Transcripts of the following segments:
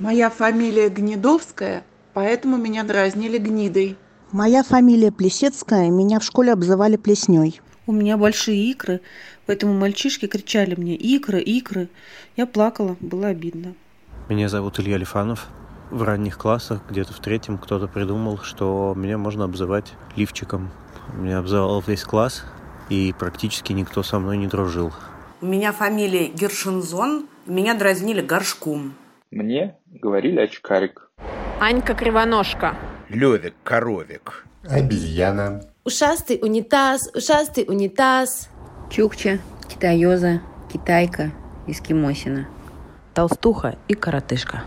Моя фамилия Гнедовская, поэтому меня дразнили гнидой. Моя фамилия Плесецкая, меня в школе обзывали Плесней. У меня большие икры, поэтому мальчишки кричали мне «Икры, икры!». Я плакала, было обидно. Меня зовут Илья Лифанов. В ранних классах, где-то в третьем, кто-то придумал, что меня можно обзывать лифчиком. Меня обзывал весь класс, и практически никто со мной не дружил. У меня фамилия Гершинзон, меня дразнили горшком. Мне говорили очкарик. Анька Кривоножка. Левик Коровик. Обезьяна. Ушастый унитаз, ушастый унитаз. Чукча, китаёза, китайка, эскимосина. Толстуха и коротышка.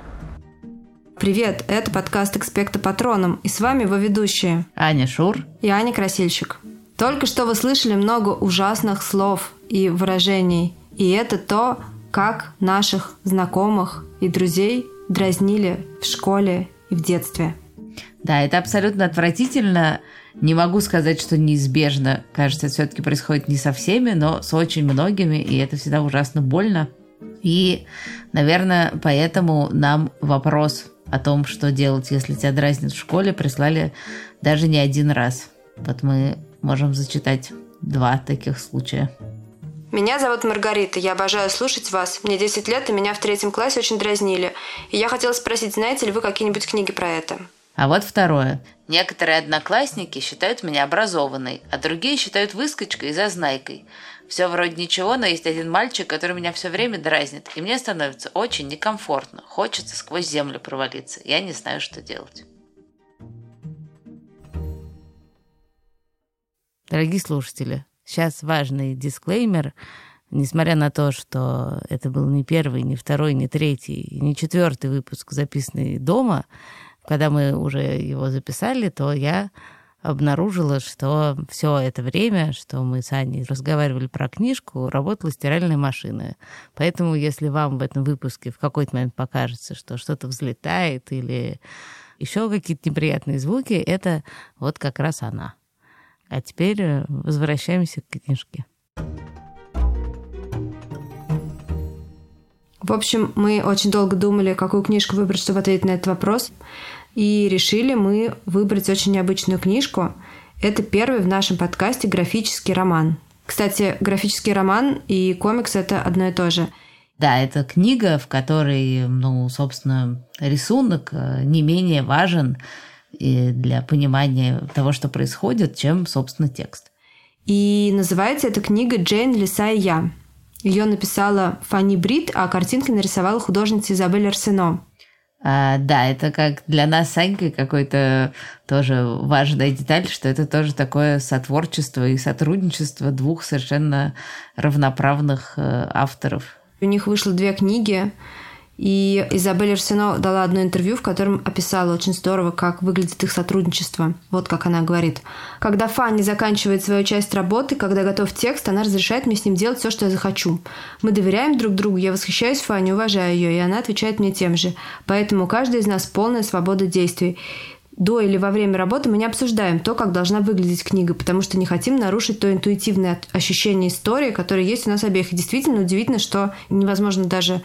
Привет, это подкаст «Экспекта Патроном», и с вами его ведущие Аня Шур и Аня Красильщик. Только что вы слышали много ужасных слов и выражений, и это то, как наших знакомых и друзей дразнили в школе и в детстве. Да, это абсолютно отвратительно. Не могу сказать, что неизбежно. Кажется, это все-таки происходит не со всеми, но с очень многими, и это всегда ужасно больно. И, наверное, поэтому нам вопрос о том, что делать, если тебя дразнят в школе, прислали даже не один раз. Вот мы можем зачитать два таких случая. Меня зовут Маргарита, я обожаю слушать вас. Мне 10 лет, и меня в третьем классе очень дразнили. И я хотела спросить, знаете ли вы какие-нибудь книги про это? А вот второе. Некоторые одноклассники считают меня образованной, а другие считают выскочкой и зазнайкой. Все вроде ничего, но есть один мальчик, который меня все время дразнит, и мне становится очень некомфортно. Хочется сквозь землю провалиться. Я не знаю, что делать. Дорогие слушатели, сейчас важный дисклеймер. Несмотря на то, что это был не первый, не второй, не третий, не четвертый выпуск, записанный дома, когда мы уже его записали, то я обнаружила, что все это время, что мы с Аней разговаривали про книжку, работала стиральная машина. Поэтому, если вам в этом выпуске в какой-то момент покажется, что что-то взлетает или еще какие-то неприятные звуки, это вот как раз она. А теперь э, возвращаемся к книжке. В общем, мы очень долго думали, какую книжку выбрать, чтобы ответить на этот вопрос. И решили мы выбрать очень необычную книжку. Это первый в нашем подкасте графический роман. Кстати, графический роман и комикс – это одно и то же. Да, это книга, в которой, ну, собственно, рисунок э, не менее важен для понимания того, что происходит, чем, собственно, текст. И называется эта книга «Джейн, Лиса и я». Ее написала Фанни Брит, а картинки нарисовала художница Изабель Арсено. А, да, это как для нас с Анькой какой-то тоже важная деталь, что это тоже такое сотворчество и сотрудничество двух совершенно равноправных э, авторов. У них вышло две книги, и Изабель Арсено дала одно интервью, в котором описала очень здорово, как выглядит их сотрудничество. Вот как она говорит. Когда Фанни заканчивает свою часть работы, когда готов текст, она разрешает мне с ним делать все, что я захочу. Мы доверяем друг другу, я восхищаюсь Фанни, уважаю ее, и она отвечает мне тем же. Поэтому каждый из нас полная свобода действий до или во время работы мы не обсуждаем то, как должна выглядеть книга, потому что не хотим нарушить то интуитивное ощущение истории, которое есть у нас обеих. И действительно удивительно, что невозможно даже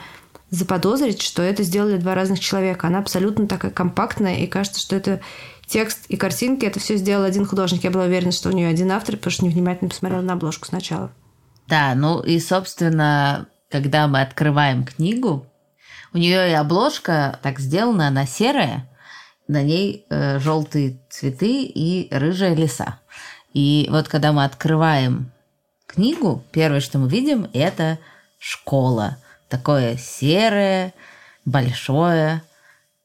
заподозрить, что это сделали два разных человека. Она абсолютно такая компактная, и кажется, что это текст и картинки, это все сделал один художник. Я была уверена, что у нее один автор, потому что невнимательно посмотрела на обложку сначала. Да, ну и, собственно, когда мы открываем книгу, у нее и обложка так сделана, она серая, на ней э, желтые цветы и рыжая леса. И вот когда мы открываем книгу, первое, что мы видим, это школа – такое серое, большое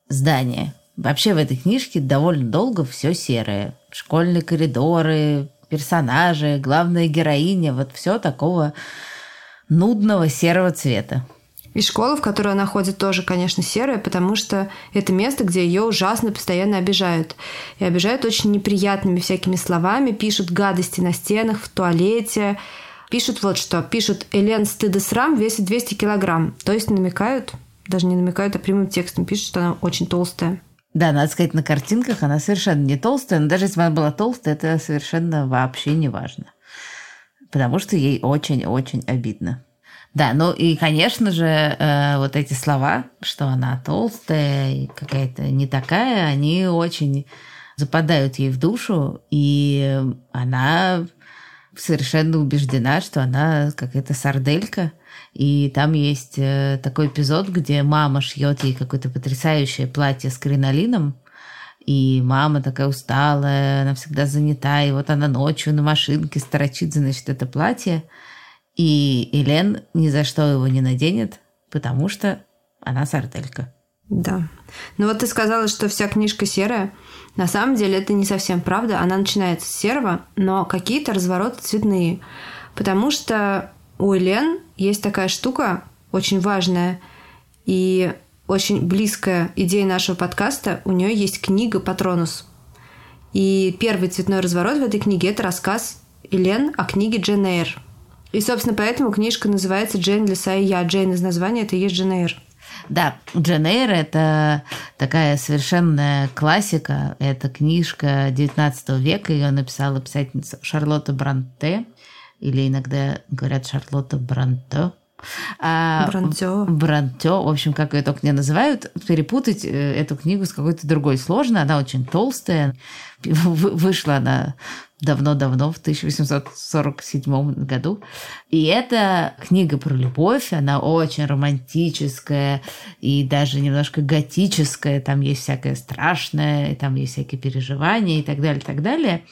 здание. Вообще в этой книжке довольно долго все серое. Школьные коридоры, персонажи, главная героиня, вот все такого нудного серого цвета. И школа, в которой она ходит, тоже, конечно, серая, потому что это место, где ее ужасно постоянно обижают. И обижают очень неприятными всякими словами, пишут гадости на стенах, в туалете, Пишут вот что. Пишут, Элен стыдосрам весит 200 килограмм. То есть намекают, даже не намекают, а прямым текстом пишут, что она очень толстая. Да, надо сказать, на картинках она совершенно не толстая, но даже если бы она была толстая, это совершенно вообще не важно. Потому что ей очень-очень обидно. Да, ну и, конечно же, э, вот эти слова, что она толстая и какая-то не такая, они очень западают ей в душу, и она совершенно убеждена, что она какая-то сарделька. И там есть э, такой эпизод, где мама шьет ей какое-то потрясающее платье с кринолином, и мама такая усталая, она всегда занята, и вот она ночью на машинке сторочит, значит, это платье, и Элен ни за что его не наденет, потому что она сарделька. Да. Ну вот ты сказала, что вся книжка серая. На самом деле это не совсем правда. Она начинается с серого, но какие-то развороты цветные. Потому что у Элен есть такая штука, очень важная и очень близкая идея нашего подкаста. У нее есть книга «Патронус». И первый цветной разворот в этой книге – это рассказ Элен о книге Джен Эйр. И, собственно, поэтому книжка называется «Джейн Лиса и я». Джейн из названия – это и есть Джен Эйр. Да, Джен Эйр – это такая совершенная классика. Это книжка XIX века. Ее написала писательница Шарлотта Бранте. Или иногда говорят Шарлотта Бранте. А, Бранте. Бранте, в общем, как ее только не называют, перепутать э, эту книгу с какой-то другой сложно. Она очень толстая. Вышла она давно-давно, в 1847 году. И эта книга про любовь, она очень романтическая и даже немножко готическая. Там есть всякое страшное, и там есть всякие переживания и так далее, и так далее.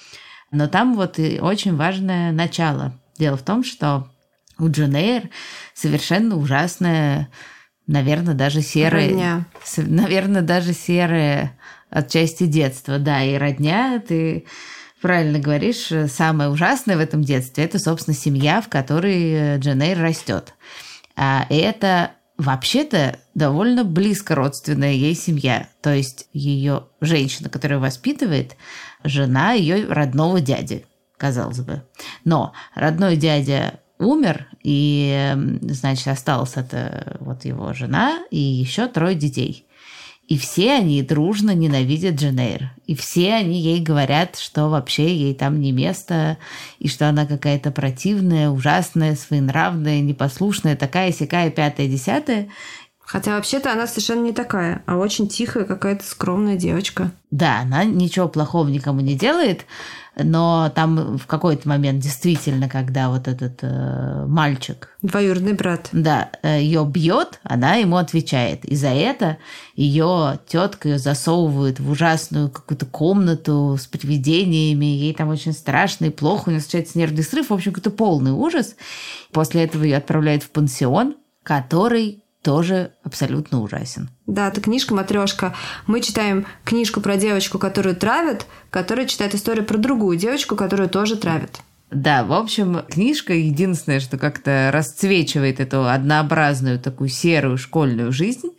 Но там вот и очень важное начало. Дело в том, что у Дженейр совершенно ужасная, наверное, даже серая... Родня. Наверное, даже серая отчасти детства. Да, и родня, ты правильно говоришь, самое ужасное в этом детстве – это, собственно, семья, в которой Дженейр растет. А это вообще-то довольно близко родственная ей семья. То есть ее женщина, которая воспитывает, жена ее родного дяди, казалось бы. Но родной дядя умер, и, значит, осталась это вот его жена и еще трое детей. И все они дружно ненавидят Дженейр. И все они ей говорят, что вообще ей там не место, и что она какая-то противная, ужасная, своенравная, непослушная, такая, сякая, пятая, десятая. Хотя вообще-то она совершенно не такая, а очень тихая какая-то скромная девочка. Да, она ничего плохого никому не делает, но там в какой-то момент действительно, когда вот этот э, мальчик... Двоюродный брат. Да, э, ее бьет, она ему отвечает. И за это ее тетка ее засовывает в ужасную какую-то комнату с привидениями, ей там очень страшно и плохо, у нее случается нервный срыв, в общем, какой-то полный ужас. После этого ее отправляют в пансион, который тоже абсолютно ужасен. Да, это книжка «Матрешка». Мы читаем книжку про девочку, которую травят, которая читает историю про другую девочку, которую тоже травят. Да, в общем, книжка единственное, что как-то расцвечивает эту однообразную такую серую школьную жизнь.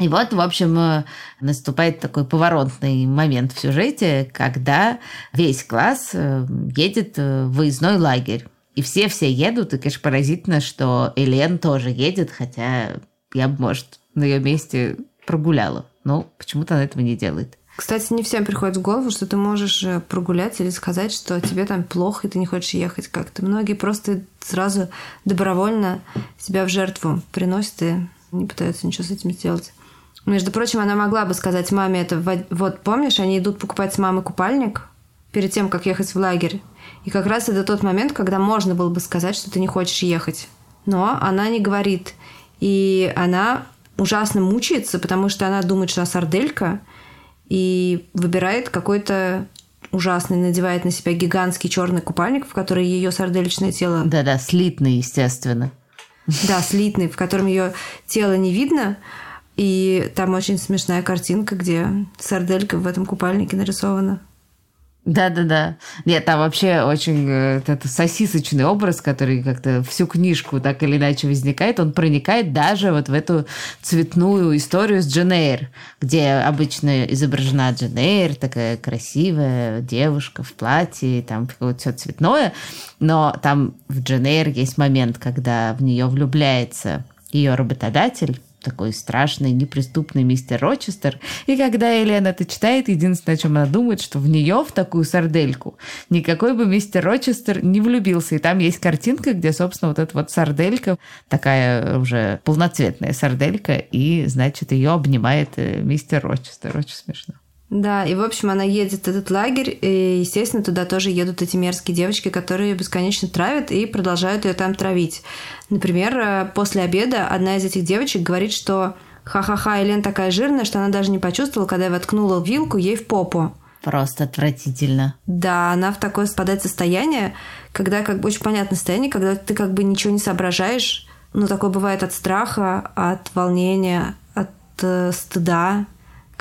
И вот, в общем, наступает такой поворотный момент в сюжете, когда весь класс э, едет в выездной лагерь. И все-все едут, и, конечно, поразительно, что Элен тоже едет, хотя я бы, может, на ее месте прогуляла. Но почему-то она этого не делает. Кстати, не всем приходит в голову, что ты можешь э, прогулять или сказать, что тебе там плохо, и ты не хочешь ехать как-то. Многие просто сразу добровольно себя в жертву приносят и не пытаются ничего с этим сделать. Между прочим, она могла бы сказать маме это. Вот помнишь, они идут покупать с мамой купальник перед тем, как ехать в лагерь. И как раз это тот момент, когда можно было бы сказать, что ты не хочешь ехать. Но она не говорит. И она ужасно мучается, потому что она думает, что она сарделька, и выбирает какой-то ужасный, надевает на себя гигантский черный купальник, в который ее сардельчное тело... Да-да, слитный, естественно. Да, слитный, в котором ее тело не видно. И там очень смешная картинка, где сарделька в этом купальнике нарисована. Да-да-да. Нет, там вообще очень э, это сосисочный образ, который как-то всю книжку так или иначе возникает. Он проникает даже вот в эту цветную историю с Дженейр, где обычно изображена Дженейр, такая красивая девушка в платье, там какое-то все цветное. Но там в Дженейр есть момент, когда в нее влюбляется ее работодатель, такой страшный, неприступный мистер Рочестер. И когда Елена это читает, единственное, о чем она думает, что в нее, в такую сардельку, никакой бы мистер Рочестер не влюбился. И там есть картинка, где, собственно, вот эта вот сарделька, такая уже полноцветная сарделька, и, значит, ее обнимает э, мистер Рочестер. Очень смешно. Да, и, в общем, она едет в этот лагерь, и, естественно, туда тоже едут эти мерзкие девочки, которые ее бесконечно травят и продолжают ее там травить. Например, э, после обеда одна из этих девочек говорит, что ха-ха-ха, Елен такая жирная, что она даже не почувствовала, когда я воткнула вилку ей в попу. Просто отвратительно. Да, она в такое спадает состояние, когда как бы очень понятное состояние, когда ты как бы ничего не соображаешь, ну, такое бывает от страха, от волнения, от э, стыда,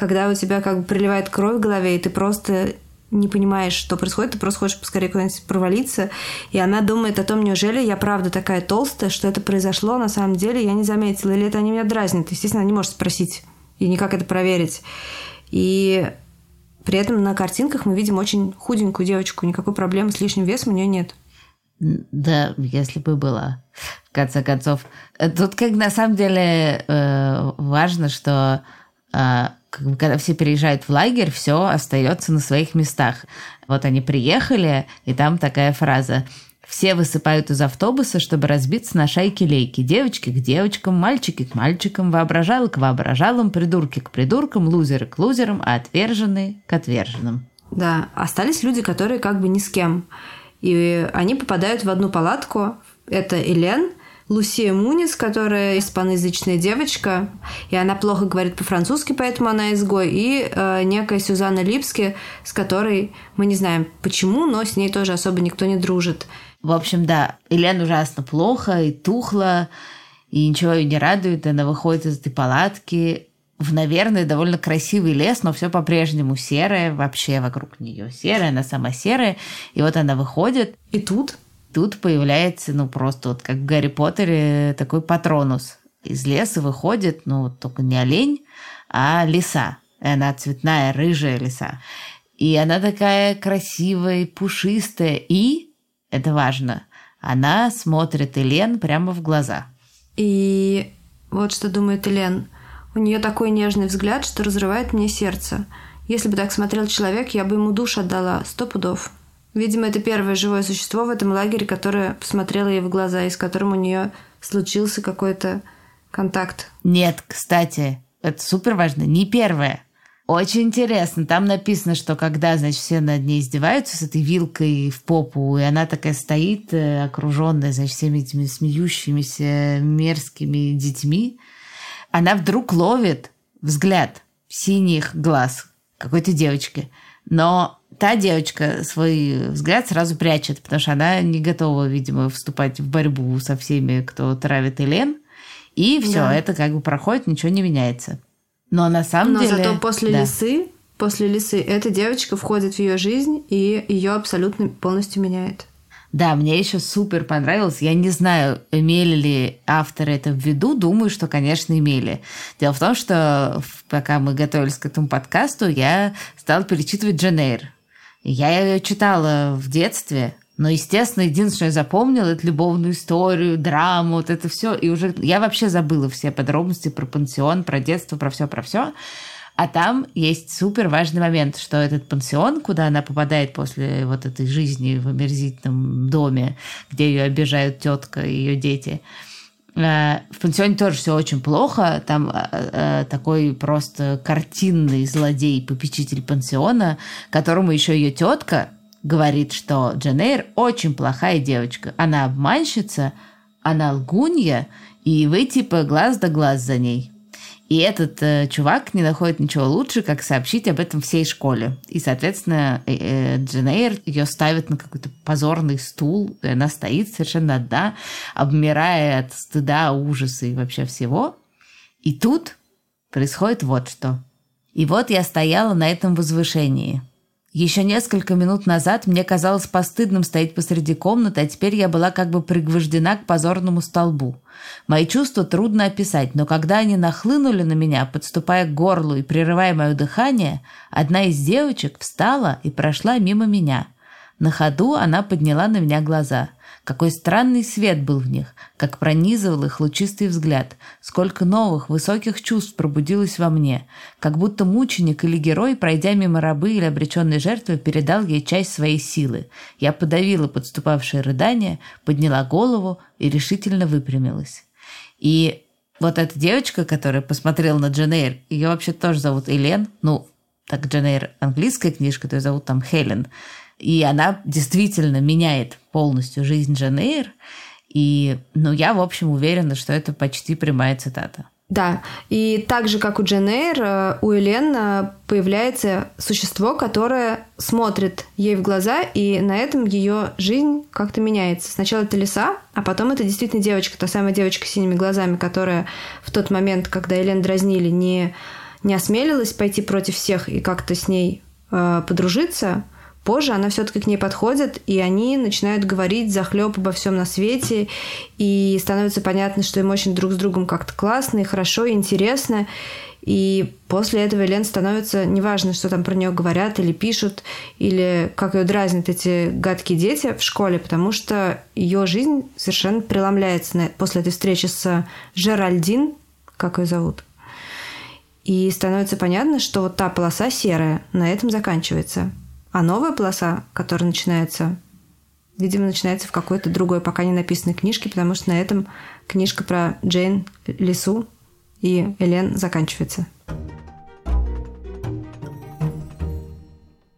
когда у тебя как бы приливает кровь в голове, и ты просто не понимаешь, что происходит, ты просто хочешь поскорее куда-нибудь провалиться, и она думает о том, неужели я правда такая толстая, что это произошло, на самом деле я не заметила, или это они меня дразнят. Естественно, она не может спросить и никак это проверить. И при этом на картинках мы видим очень худенькую девочку, никакой проблемы с лишним весом у нее нет. Да, если бы была. В конце концов, тут как на самом деле э, важно, что когда все переезжают в лагерь, все остается на своих местах. Вот они приехали, и там такая фраза. Все высыпают из автобуса, чтобы разбиться на шайки-лейки. Девочки к девочкам, мальчики к мальчикам, воображалы к воображалам, придурки к придуркам, лузеры к лузерам, а отверженные к отверженным. Да, остались люди, которые как бы ни с кем. И они попадают в одну палатку. Это Элен, Лусия Мунис, которая испаноязычная девочка, и она плохо говорит по-французски, поэтому она изгой, и э, некая Сюзанна Липски, с которой мы не знаем почему, но с ней тоже особо никто не дружит. В общем, да, Елена ужасно плохо и тухла, и ничего ее не радует, она выходит из этой палатки в, наверное, довольно красивый лес, но все по-прежнему серое, вообще вокруг нее серое, она сама серая, и вот она выходит. И тут тут появляется, ну, просто вот как в Гарри Поттере такой патронус. Из леса выходит, ну, только не олень, а лиса. И она цветная, рыжая лиса. И она такая красивая, пушистая. И, это важно, она смотрит Элен прямо в глаза. И вот что думает Элен. У нее такой нежный взгляд, что разрывает мне сердце. Если бы так смотрел человек, я бы ему душ отдала, сто пудов. Видимо, это первое живое существо в этом лагере, которое посмотрело ей в глаза и с которым у нее случился какой-то контакт. Нет, кстати, это супер важно, не первое. Очень интересно. Там написано, что когда, значит, все над ней издеваются с этой вилкой в попу, и она такая стоит, э, окруженная, значит, всеми этими смеющимися мерзкими детьми, она вдруг ловит взгляд синих глаз какой-то девочки. Но та девочка свой взгляд сразу прячет, потому что она не готова, видимо, вступать в борьбу со всеми, кто травит Элен. И все, да. это как бы проходит, ничего не меняется. Но на самом Но деле... Но зато после да. лисы, после лисы, эта девочка входит в ее жизнь и ее абсолютно полностью меняет. Да, мне еще супер понравилось. Я не знаю, имели ли авторы это в виду. Думаю, что, конечно, имели. Дело в том, что пока мы готовились к этому подкасту, я стала перечитывать Дженейр. Я ее читала в детстве, но, естественно, единственное, что я запомнила, это любовную историю, драму, вот это все. И уже я вообще забыла все подробности про пансион, про детство, про все, про все. А там есть супер важный момент, что этот пансион, куда она попадает после вот этой жизни в омерзительном доме, где ее обижают тетка и ее дети, в пансионе тоже все очень плохо. Там э, э, такой просто картинный злодей, попечитель пансиона, которому еще ее тетка говорит, что Дженейр очень плохая девочка. Она обманщица, она лгунья, и вы типа глаз да глаз за ней. И этот э, чувак не находит ничего лучше, как сообщить об этом всей школе. И, соответственно, э, э, Дженейр ее ставит на какой-то позорный стул, и она стоит совершенно одна, обмирая от стыда, ужаса и вообще всего. И тут происходит вот что. И вот я стояла на этом возвышении – еще несколько минут назад мне казалось постыдным стоять посреди комнаты, а теперь я была как бы пригвождена к позорному столбу. Мои чувства трудно описать, но когда они нахлынули на меня, подступая к горлу и прерывая мое дыхание, одна из девочек встала и прошла мимо меня. На ходу она подняла на меня глаза. Какой странный свет был в них, как пронизывал их лучистый взгляд, сколько новых, высоких чувств пробудилось во мне, как будто мученик или герой, пройдя мимо рабы или обреченной жертвы, передал ей часть своей силы. Я подавила подступавшее рыдание, подняла голову и решительно выпрямилась. И вот эта девочка, которая посмотрела на Дженейр, ее вообще тоже зовут Элен, ну, так Дженейр английская книжка, то ее зовут там Хелен. И она действительно меняет полностью жизнь Дженейр. И, ну, я, в общем, уверена, что это почти прямая цитата. Да, и так же, как у Джен Эйр, у Элен появляется существо, которое смотрит ей в глаза, и на этом ее жизнь как-то меняется. Сначала это лиса, а потом это действительно девочка, та самая девочка с синими глазами, которая в тот момент, когда Элен дразнили, не, не осмелилась пойти против всех и как-то с ней э, подружиться, Позже она все-таки к ней подходит, и они начинают говорить захлеб обо всем на свете, и становится понятно, что им очень друг с другом как-то классно и хорошо, и интересно. И после этого Лен становится неважно, что там про нее говорят или пишут, или как ее дразнят эти гадкие дети в школе, потому что ее жизнь совершенно преломляется после этой встречи с Жеральдин, как ее зовут. И становится понятно, что вот та полоса серая на этом заканчивается. А новая полоса, которая начинается, видимо, начинается в какой-то другой, пока не написанной книжке, потому что на этом книжка про Джейн, Лису и Элен заканчивается.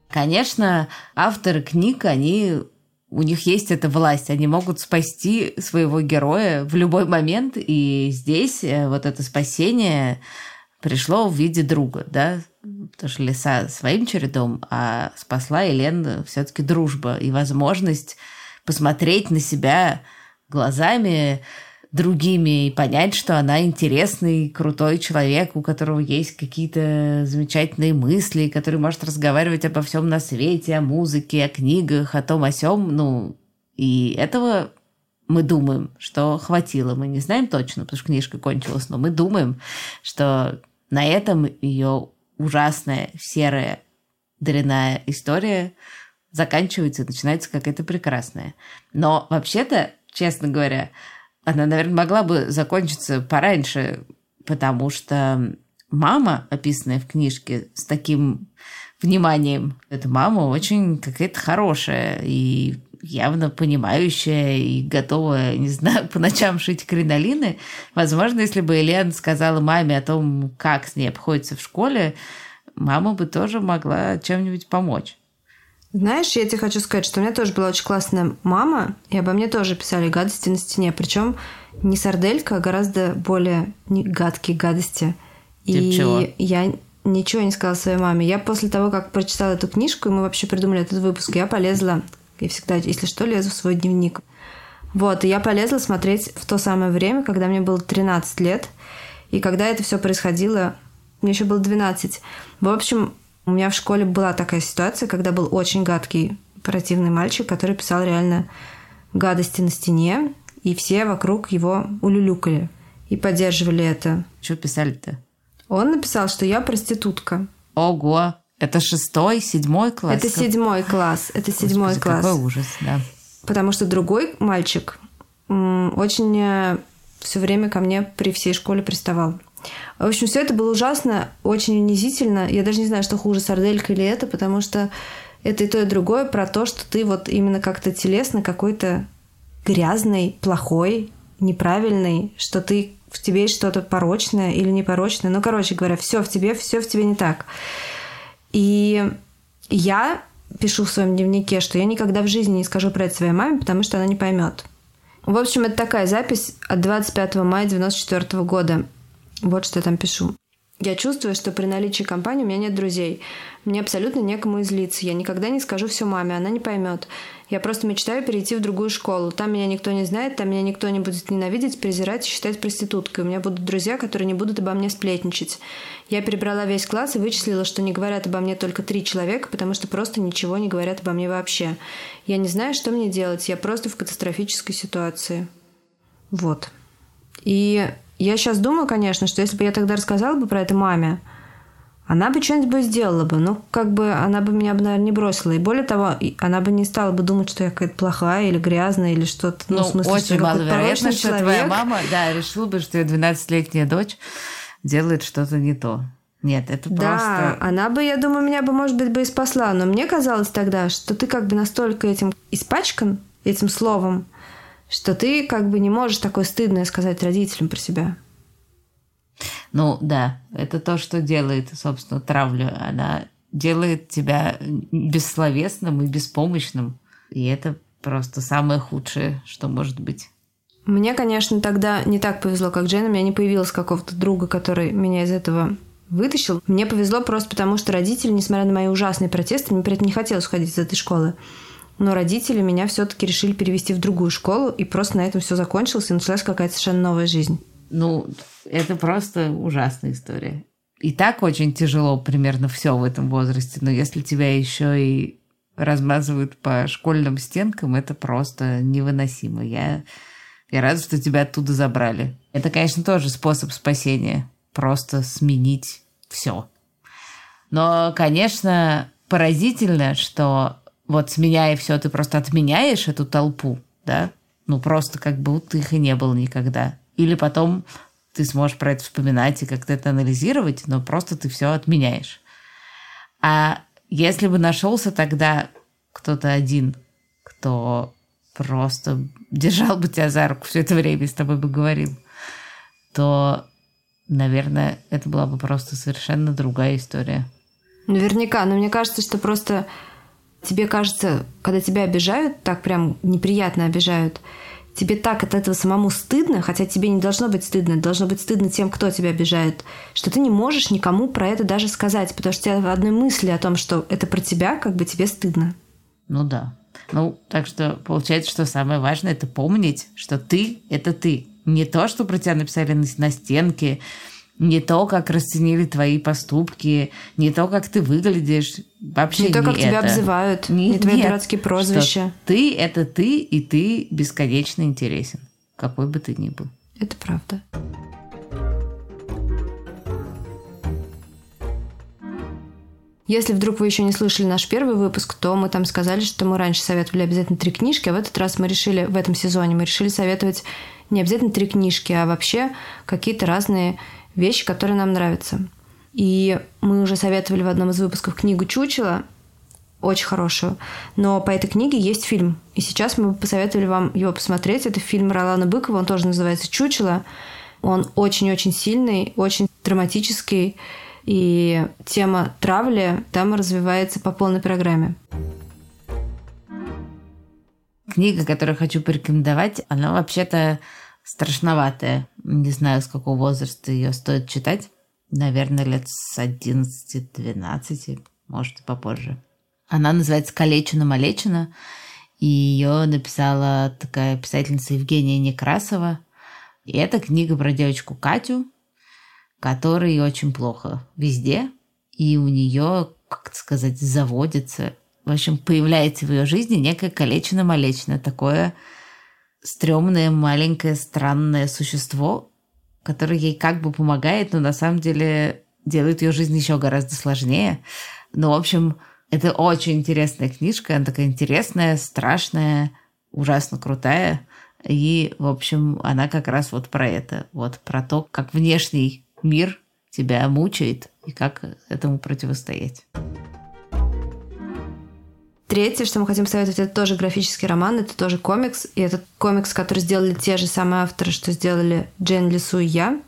Конечно, авторы книг, они у них есть эта власть, они могут спасти своего героя в любой момент, и здесь э, вот это спасение пришло в виде друга, да, потому леса своим чередом, а спасла Елен все-таки дружба и возможность посмотреть на себя глазами другими и понять, что она интересный, крутой человек, у которого есть какие-то замечательные мысли, который может разговаривать обо всем на свете, о музыке, о книгах, о том, о сём. Ну, и этого мы думаем, что хватило. Мы не знаем точно, потому что книжка кончилась, но мы думаем, что на этом ее ужасная, серая, дрянная история заканчивается и начинается какая-то прекрасная. Но вообще-то, честно говоря, она, наверное, могла бы закончиться пораньше, потому что мама, описанная в книжке с таким вниманием, эта мама очень какая-то хорошая и явно понимающая и готовая, не знаю, по ночам шить кринолины. Возможно, если бы Елена сказала маме о том, как с ней обходится в школе, мама бы тоже могла чем-нибудь помочь. Знаешь, я тебе хочу сказать, что у меня тоже была очень классная мама, и обо мне тоже писали гадости на стене. Причем не сарделька, а гораздо более гадкие гадости. Тип и чего? я ничего не сказала своей маме. Я после того, как прочитала эту книжку, и мы вообще придумали этот выпуск, я полезла я всегда, если что, лезу в свой дневник. Вот, и я полезла смотреть в то самое время, когда мне было 13 лет. И когда это все происходило, мне еще было 12. В общем, у меня в школе была такая ситуация, когда был очень гадкий, противный мальчик, который писал реально гадости на стене, и все вокруг его улюлюкали и поддерживали это. Что писали-то? Он написал, что я проститутка. Ого! Это шестой, седьмой класс? Это седьмой класс. Это седьмой Господи, класс. Какой ужас, да. Потому что другой мальчик очень э, все время ко мне при всей школе приставал. В общем, все это было ужасно, очень унизительно. Я даже не знаю, что хуже, сарделька или это, потому что это и то, и другое про то, что ты вот именно как-то телесно какой-то грязный, плохой, неправильный, что ты в тебе есть что-то порочное или непорочное. Ну, короче говоря, все в тебе, все в тебе не так. И я пишу в своем дневнике, что я никогда в жизни не скажу про это своей маме, потому что она не поймет. В общем, это такая запись от 25 мая 94 года. Вот что я там пишу. Я чувствую, что при наличии компании у меня нет друзей. Мне абсолютно некому излиться. Я никогда не скажу все маме, она не поймет. Я просто мечтаю перейти в другую школу. Там меня никто не знает, там меня никто не будет ненавидеть, презирать и считать проституткой. У меня будут друзья, которые не будут обо мне сплетничать. Я перебрала весь класс и вычислила, что не говорят обо мне только три человека, потому что просто ничего не говорят обо мне вообще. Я не знаю, что мне делать. Я просто в катастрофической ситуации. Вот. И я сейчас думаю, конечно, что если бы я тогда рассказала бы про это маме, она бы что-нибудь бы сделала бы. Ну, как бы она бы меня, бы, наверное, не бросила. И более того, она бы не стала бы думать, что я какая-то плохая или грязная или что-то. Ну, ну в смысле, очень что маловероятно, что человек. твоя мама, да, решила бы, что ее 12-летняя дочь делает что-то не то. Нет, это да, просто... она бы, я думаю, меня бы, может быть, бы и спасла. Но мне казалось тогда, что ты как бы настолько этим испачкан, этим словом, что ты как бы не можешь такое стыдное сказать родителям про себя. Ну да, это то, что делает, собственно, травлю. Она делает тебя бессловесным и беспомощным. И это просто самое худшее, что может быть. Мне, конечно, тогда не так повезло, как Джейн. У меня не появилось какого-то друга, который меня из этого вытащил. Мне повезло просто потому, что родители, несмотря на мои ужасные протесты, мне при этом не хотелось уходить из этой школы. Но родители меня все-таки решили перевести в другую школу, и просто на этом все закончилось, и началась какая-то совершенно новая жизнь. Ну, это просто ужасная история. И так очень тяжело примерно все в этом возрасте, но если тебя еще и размазывают по школьным стенкам, это просто невыносимо. Я, я рада, что тебя оттуда забрали. Это, конечно, тоже способ спасения. Просто сменить все. Но, конечно, поразительно, что вот сменяя все, ты просто отменяешь эту толпу, да? Ну, просто как будто их и не было никогда. Или потом ты сможешь про это вспоминать и как-то это анализировать, но просто ты все отменяешь. А если бы нашелся тогда кто-то один, кто просто держал бы тебя за руку все это время и с тобой бы говорил, то, наверное, это была бы просто совершенно другая история. Наверняка, но мне кажется, что просто тебе кажется, когда тебя обижают, так прям неприятно обижают, тебе так от этого самому стыдно, хотя тебе не должно быть стыдно, должно быть стыдно тем, кто тебя обижает, что ты не можешь никому про это даже сказать, потому что у тебя в одной мысли о том, что это про тебя, как бы тебе стыдно. Ну да. Ну, так что получается, что самое важное это помнить, что ты – это ты. Не то, что про тебя написали на, на стенке, не то, как расценили твои поступки, не то, как ты выглядишь, вообще не, не то, как это. тебя обзывают, не, не твои нет, дурацкие прозвища. Ты – это ты, и ты бесконечно интересен, какой бы ты ни был. Это правда. Если вдруг вы еще не слышали наш первый выпуск, то мы там сказали, что мы раньше советовали обязательно три книжки, а в этот раз мы решили, в этом сезоне мы решили советовать не обязательно три книжки, а вообще какие-то разные вещи, которые нам нравятся. И мы уже советовали в одном из выпусков книгу «Чучело», очень хорошую. Но по этой книге есть фильм. И сейчас мы посоветовали вам его посмотреть. Это фильм Ролана Быкова, он тоже называется «Чучело». Он очень-очень сильный, очень драматический. И тема травли там развивается по полной программе. Книга, которую хочу порекомендовать, она вообще-то страшноватая. Не знаю, с какого возраста ее стоит читать. Наверное, лет с 11-12, может, и попозже. Она называется «Калечина-малечина», и ее написала такая писательница Евгения Некрасова. И это книга про девочку Катю, которой очень плохо везде, и у нее, как сказать, заводится, в общем, появляется в ее жизни некое калечина-малечина, такое стрёмное, маленькое, странное существо, которое ей как бы помогает, но на самом деле делает ее жизнь еще гораздо сложнее. Ну, в общем, это очень интересная книжка, она такая интересная, страшная, ужасно крутая. И, в общем, она как раз вот про это, вот про то, как внешний мир тебя мучает и как этому противостоять. Третье, что мы хотим советовать, это тоже графический роман, это тоже комикс. И это комикс, который сделали те же самые авторы, что сделали Джен Лису и я.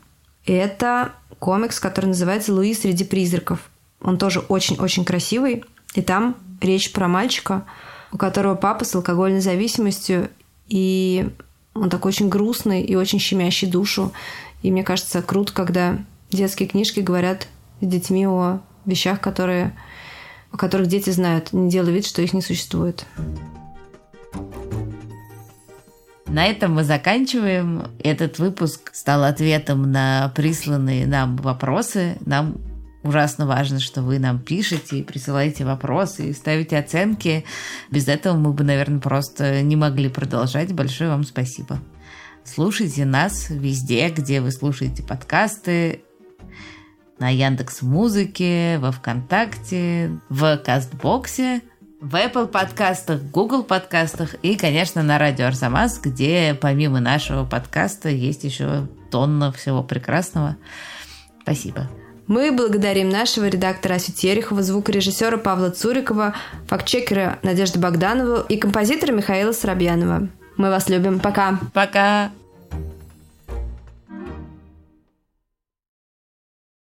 И это комикс, который называется «Луи среди призраков». Он тоже очень-очень красивый. И там речь про мальчика, у которого папа с алкогольной зависимостью, и он такой очень грустный и очень щемящий душу. И мне кажется, круто, когда детские книжки говорят с детьми о вещах, которые, о которых дети знают, не делая вид, что их не существует. На этом мы заканчиваем. Этот выпуск стал ответом на присланные нам вопросы. Нам ужасно важно, что вы нам пишете присылаете вопросы и ставите оценки. Без этого мы бы, наверное, просто не могли продолжать. Большое вам спасибо. Слушайте нас везде, где вы слушаете подкасты. На Яндекс Музыке, во Вконтакте, в Кастбоксе, в Apple подкастах, Google подкастах и, конечно, на радио Арзамас, где помимо нашего подкаста есть еще тонна всего прекрасного. Спасибо. Мы благодарим нашего редактора Асю Терехова, звукорежиссера Павла Цурикова, фактчекера Надежды Богданову и композитора Михаила Соробьянова. Мы вас любим. Пока. Пока.